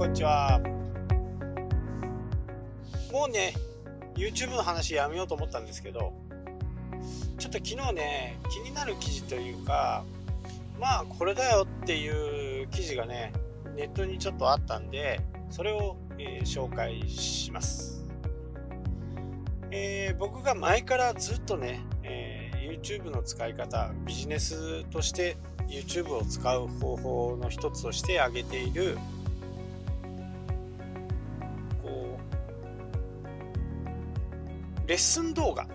こんにちは。もうね、YouTube の話やめようと思ったんですけど、ちょっと昨日ね、気になる記事というか、まあこれだよっていう記事がね、ネットにちょっとあったんで、それを、えー、紹介します。えー、僕が前からずっとね、えー、YouTube の使い方、ビジネスとして YouTube を使う方法の一つとして挙げているレッスン動画。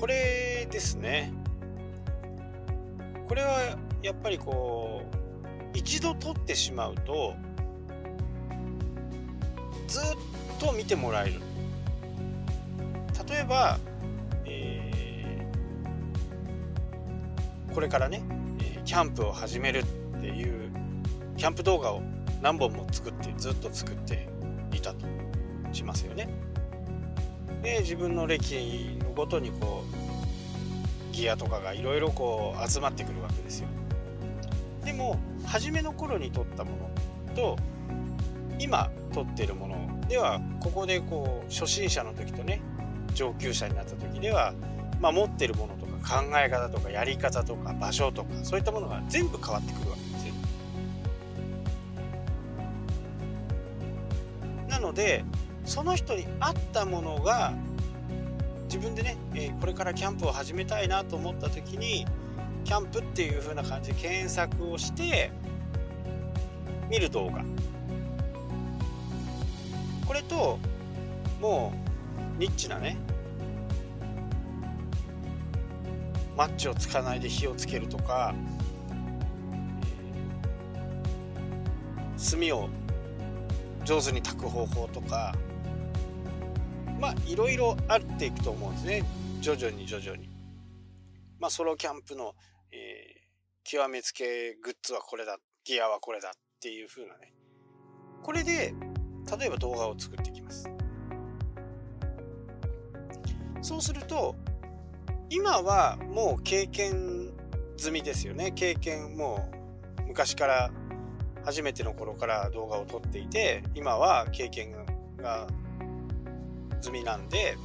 これですね。これはやっぱりこう一度撮ってしまうとずっと見てもらえる。例えばえこれからね、キャンプを始めるっていうキャンプ動画を何本も作ってずっと作っていたとしますよね。で自分の歴のごとにこうギアとかがいろいろこう集まってくるわけですよ。でも初めの頃に撮ったものと今撮ってるものではここでこう初心者の時とね上級者になった時では、まあ、持ってるものとか考え方とかやり方とか場所とかそういったものが全部変わってくるわけですよ。なのでその人に合ったものが自分でね、え、これからキャンプを始めたいなと思った時にキャンプっていう風な感じで検索をして見る動画。これともうニッチなねマッチをつかないで火をつけるとか、炭を上手に炊く方法とかまあいろいろあっていくと思うんですね徐々に徐々に。まあソロキャンプの、えー、極めつけグッズはこれだギアはこれだっていう風なねこれで例えば動画を作っていきます。そうすると今はもう経験済みですよね経験もう昔から初めての頃から動画を撮っていて今は経験が済みなんで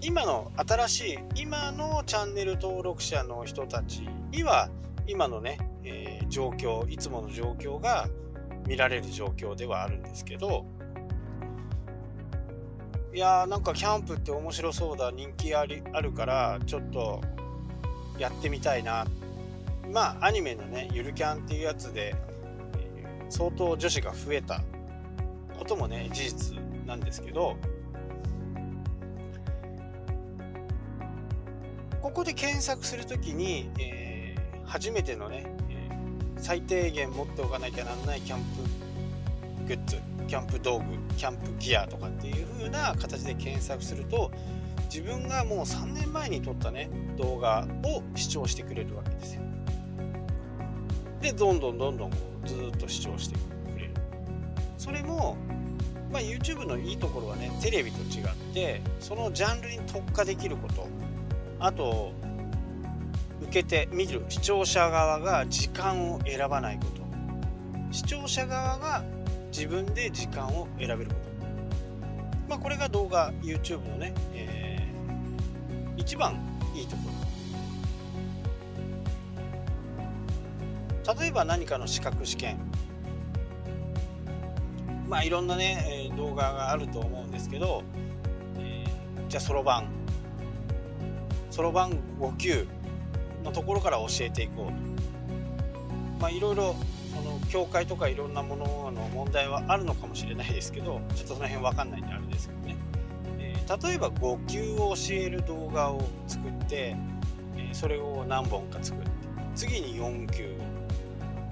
今の新しい今のチャンネル登録者の人たちには今のね、えー、状況いつもの状況が見られる状況ではあるんですけどいやーなんかキャンプって面白そうだ人気ありあるからちょっとやってみたいな。まあアニメのねゆるキャンっていうやつで、えー、相当女子が増えたこともね事実なんですけどここで検索するときに、えー、初めてのね、えー、最低限持っておかなきゃなんないキャンプグッズキャンプ道具キャンプギアとかっていう風な形で検索すると自分がもう3年前に撮ったね動画を視聴してくれるわけですよ。でどんどんどんどんこうずっと視聴してくれる。それもまあ、YouTube のいいところはねテレビと違ってそのジャンルに特化できることあと受けて見る視聴者側が時間を選ばないこと視聴者側が自分で時間を選べること。まあ、これが動画、YouTube のね、えー、一番いいところ。例えば何かの資格試験。まあいろんなね、え動画があると思うんですけど、えー、じゃあそろばん。そろばん5級のところから教えていこうと。まあいろいろ教会とかいろんなものの問題はあるのかもしれないですけどちょっとその辺分かんないんであれですけどね、えー、例えば5級を教える動画を作って、え、それを何本か作って次に4級を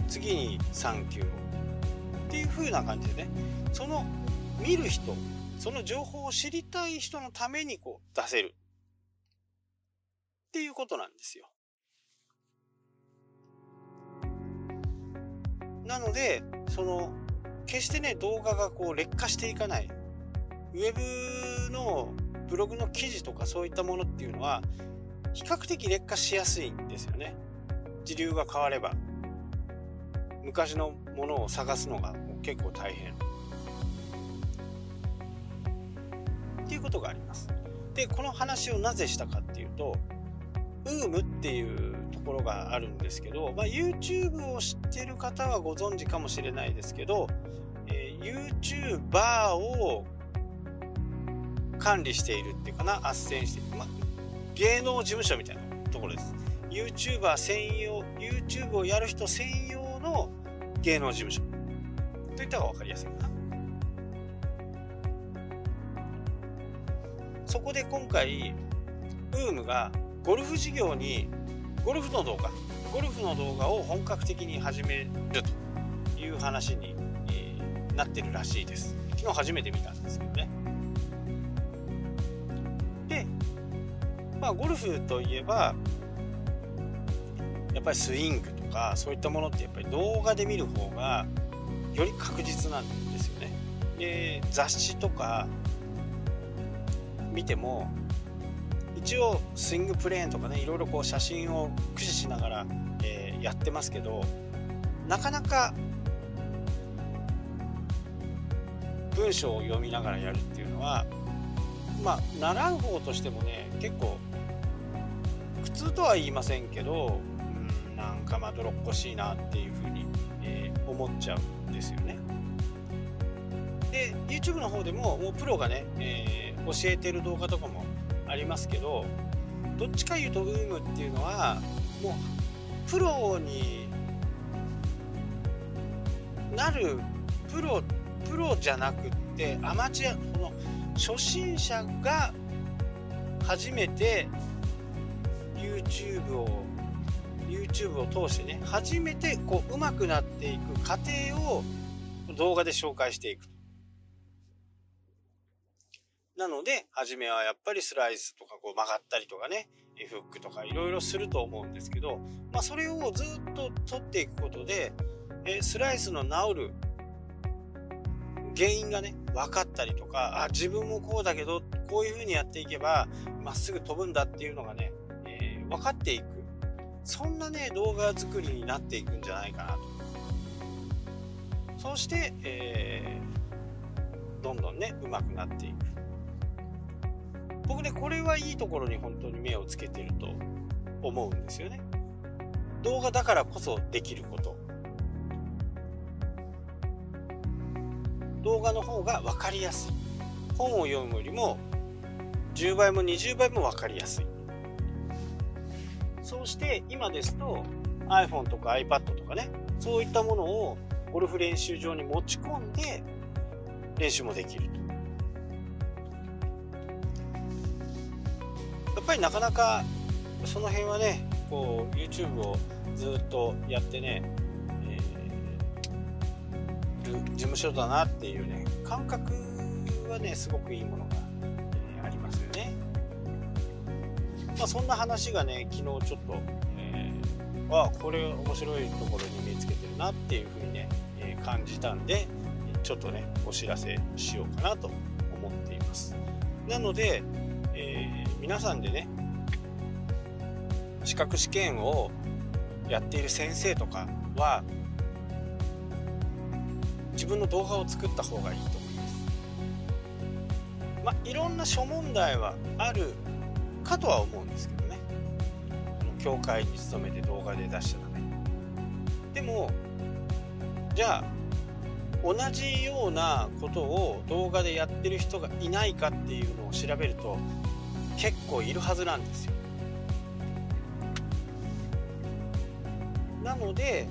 次に3級をっていう風な感じでねその見る人その情報を知りたい人のためにこう出せるっていうことなんですよ。なので、その、決してね、動画がこう劣化していかない。ウェブのブログの記事とかそういったものっていうのは、比較的劣化しやすいんですよね。時流が変われば。昔のものを探すのが結構大変っていうことがあります。でこの話をなぜしたかっていうと UM っていうところがあるんですけど、まあ、YouTube を知ってる方はご存知かもしれないですけど、えー、YouTuber を管理しているっていうかな斡旋している、まあ、芸能事務所みたいなところです。YouTuber 専用 YouTube をやる人専用の芸能事務所。といった方が分かりやすいかな。そこで今回 UM がゴルフ事業にゴルフの動画ゴルフの動画を本格的に始めるという話に、えー、なってるらしいです。昨日初めて見たんですけどね。でまあゴルフといえばやっぱりスイングとかそういったものってやっぱり動画で見る方がより確実なんですよね。で雑誌とか見ても一応スイングプレーンとかねいろいろこう写真を駆使しながら、えー、やってますけどなかなか文章を読みながらやるっていうのはまあ習う方としてもね結構苦痛とは言いませんけど、うん、なんかまどろっこしいなっていうふうに、えー、思っちゃうんですよね。で YouTube の方でももうプロがね、えー、教えてる動画とかもありますけどどっちかいうと UM っていうのはもうプロになるプロプロじゃなくってアマチュアこの初心者が初めて YouTube を YouTube を通してね初めてこう上手くなっていく過程を動画で紹介していくなので、初めはやっぱりスライスとかこう曲がったりとかね、フックとかいろいろすると思うんですけど、まあ、それをずっと取っていくことで、えスライスの治る原因がね、分かったりとか、あ、自分もこうだけど、こういう風にやっていけば、まっすぐ飛ぶんだっていうのがね、えー、分かっていく。そんなね、動画作りになっていくんじゃないかなと。そして、えー、どんどんね、上手くなっていく。僕ねこれはいいところに本当に目をつけてると思うんですよね。動画だからこそできること。動画の方が分かりやすい。本を読むよりも10倍も20倍も分かりやすい。そうして今ですと iPhone とか iPad とかねそういったものをゴルフ練習場に持ち込んで練習もできると。ぱりなかなかその辺はねこう YouTube をずっとやってね、えー、事務所だなっていうね感覚はねすごくいいものが、えー、ありますよね。まあ、そんな話がね昨日ちょっと、えー、あこれ面白いところに目つけてるなっていうふうにね、えー、感じたんでちょっとねお知らせしようかなと思っています。なので、えー、皆さんでね資格試験をやっている先生とかは自分の動画を作った方がいいと思います。まあ、いろんな諸問題はあるかとは思うんですけどね。その教会に勤めて動画で出しちゃダメ。でもじゃあ同じようなことを動画でやってる人がいないかっていうのを調べると結構いるはずなんですよ。なので、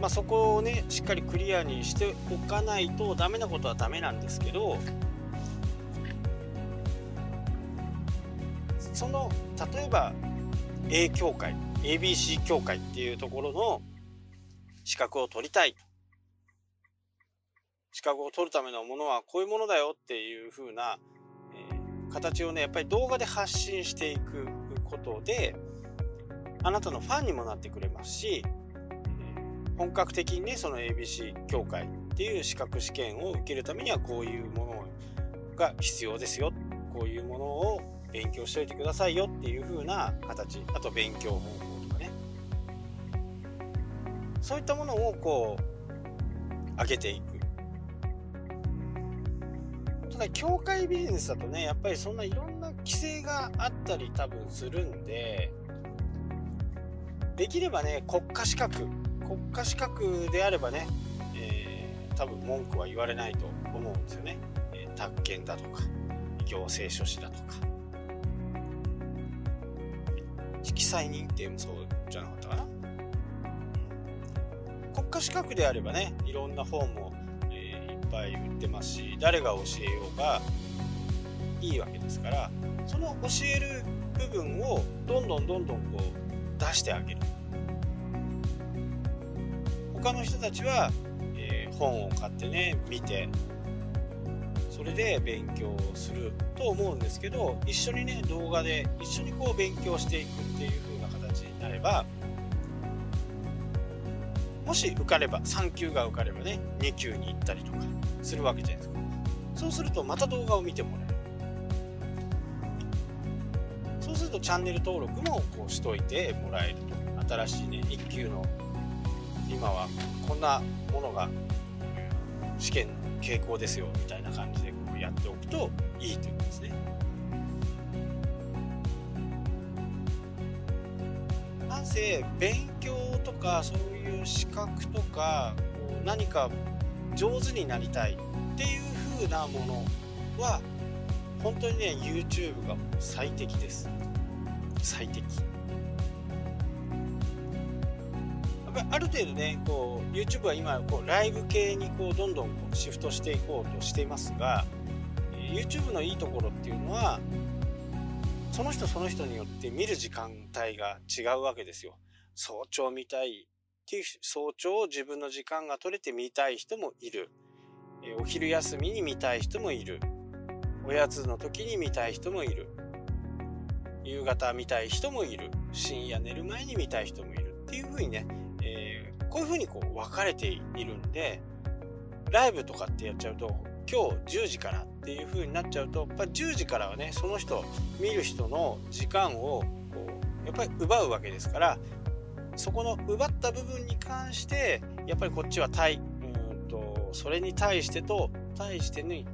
まあ、そこをねしっかりクリアにしておかないとダメなことはダメなんですけどその例えば A 協会 ABC 協会っていうところの資格を取りたい資格を取るためのものはこういうものだよっていう風な形をねやっぱり動画で発信していくことであなたのファンにもなってくれますし本格的にねその ABC 協会っていう資格試験を受けるためにはこういうものが必要ですよ。こういうものを勉強しておいてくださいよっていう風な形。あと勉強方法とかね。そういったものをこう上げていく。だ教会ビジネスだとねやっぱりそんないろんな規制があったり多分するんでできればね国家資格国家資格であればね、えー、多分文句は言われないと思うんですよね、えー、宅建だとか行政書士だとか。色彩認定もそうじゃなかったかな。国家資格であればねいろんな本も、えー、いっぱい売ってますし誰が教えようがいいわけですからその教える部分をどんどんどんどんこう出してあげる。他の人たちは、えー、本を買ってね見てそれで勉強すると思うんですけど一緒にね動画で一緒にこう勉強していくっていう風な形になればもし受かれば3級が受かればね2級に行ったりとか。するわけじゃないですか。そうするとまた動画を見てもらえる。そうするとチャンネル登録もこうしといてもらえる新しいね1級の今はこんなものが試験の傾向ですよみたいな感じでこうやっておくといいということですね。なんせ勉強とかそういう資格とかこう何か上手になりたいっていう風なものは本当にね YouTube が最適です。最適。やっぱある程度ねこう YouTube は今こうライブ系にこうどんどんこうシフトしていこうとしていますが YouTube のいいところっていうのはその人その人によって見る時間帯が違うわけですよ。早朝見たい。っていう早朝を自分の時間が取れて見たい人もいる。お昼休みに見たい人もいる。おやつの時に見たい人もいる。夕方見たい人もいる。深夜寝る前に見たい人もいるっていう風にねえー、こういう風にこう分かれているんでライブとかってやっちゃうと今日10時からっていう風になっちゃうとやっぱ10時からはねその人見る人の時間をこうやっぱり奪うわけですからそこの奪った部分に関してやっぱりこっちは対うんとそれに対してと対してに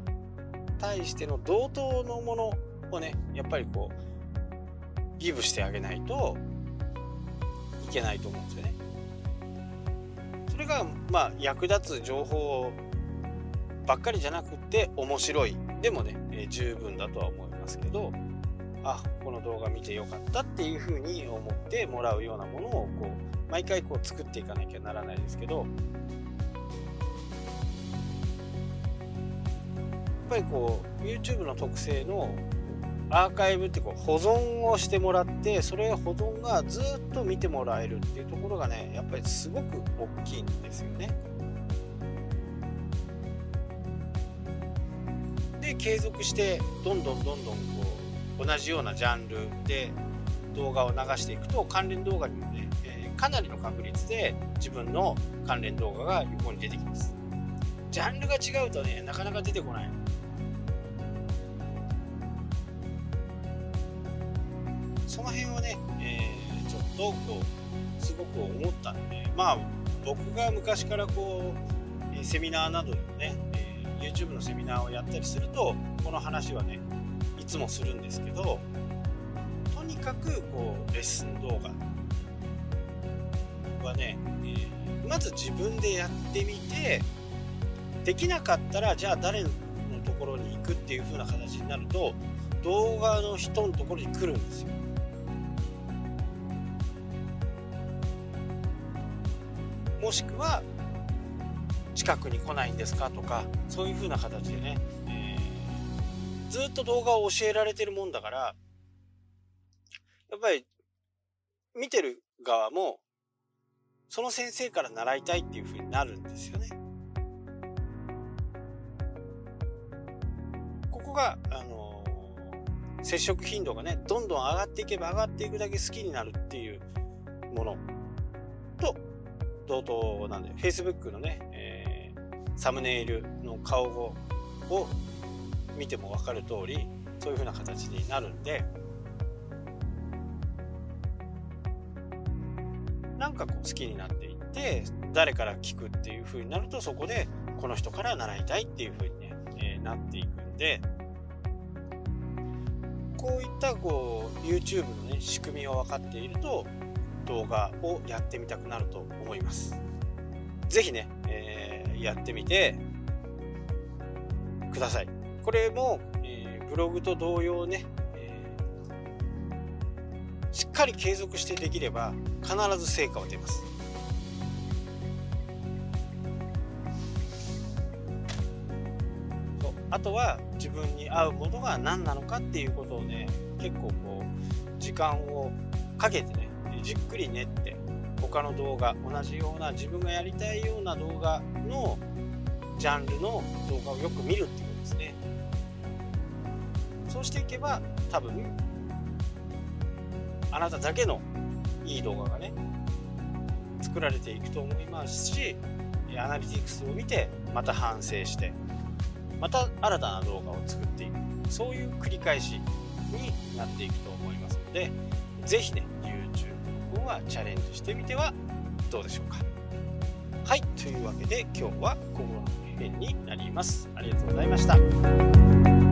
対しての同等のものをねやっぱりこうギブしてあげないといけないと思うんですよね。それがまあ役立つ情報ばっかりじゃなくて面白いでもね、えー、十分だとは思いますけどあこの動画見てよかったっていうふうに思ってもらうようなものをこう毎回こう作っていかなきゃならないですけどやっぱりこう YouTube の特性のアーカイブってこう保存をしてもらってそれ保存がずっと見てもらえるっていうところがねやっぱりすごく大きいんですよね。で継続してどんどんどんどん同じようなジャンルで動画を流していくと関連動画にもね、え、かなりの確率で自分の関連動画が横に出てきます。ジャンルが違うとねなかなか出てこないその辺をね、えー、ちょっとこうすごく思ったんでまあ僕が昔からこうセミナーなどでもね、えー、YouTube のセミナーをやったりするとこの話はねつもするんですけどとにかくこうレッスン動画はね、えー、まず自分でやってみてできなかったらじゃあ誰のところに行くっていう風な形になると動画の人のところに来るんですよ。もしくは近くに来ないんですかとかそういう風な形でね、ずっと動画を教えられてるもんだからやっぱり見てる側もその先生から習いたいっていう風になるんですよね。ここが、あのー、接触頻度がねどんどん上がっていけば上がっていくだけ好きになるっていうものと同等なんで Facebook のね、えー、サムネイルの顔を見ても分かる通りそういう風な形になるんでなんかこう好きになっていって誰から聞くっていう風になるとそこでこの人から習いたいっていう風にね、えー、なっていくんでこういったこう YouTube のね仕組みを分かっていると動画をやってみたくなると思います。是非ね、えー、やってみてください。これも、えー、ブログと同様ね、えー、しっかり継続してできれば必ず成果は出ます。あとは自分に合うものが何なのかっていうことをね結構こう時間をかけてねじっくり練って他の動画同じような自分がやりたいような動画のジャンルの動画をよく見るっていうそうしていけば多分あなただけのいい動画がね作られていくと思いますしアナリティクスを見てまた反省してまた新たな動画を作っていく。そういう繰り返しになっていくと思いますので是非ね YouTube の方はチャレンジしてみてはどうでしょうか。はいというわけで今日はここら辺になります。ありがとうございました。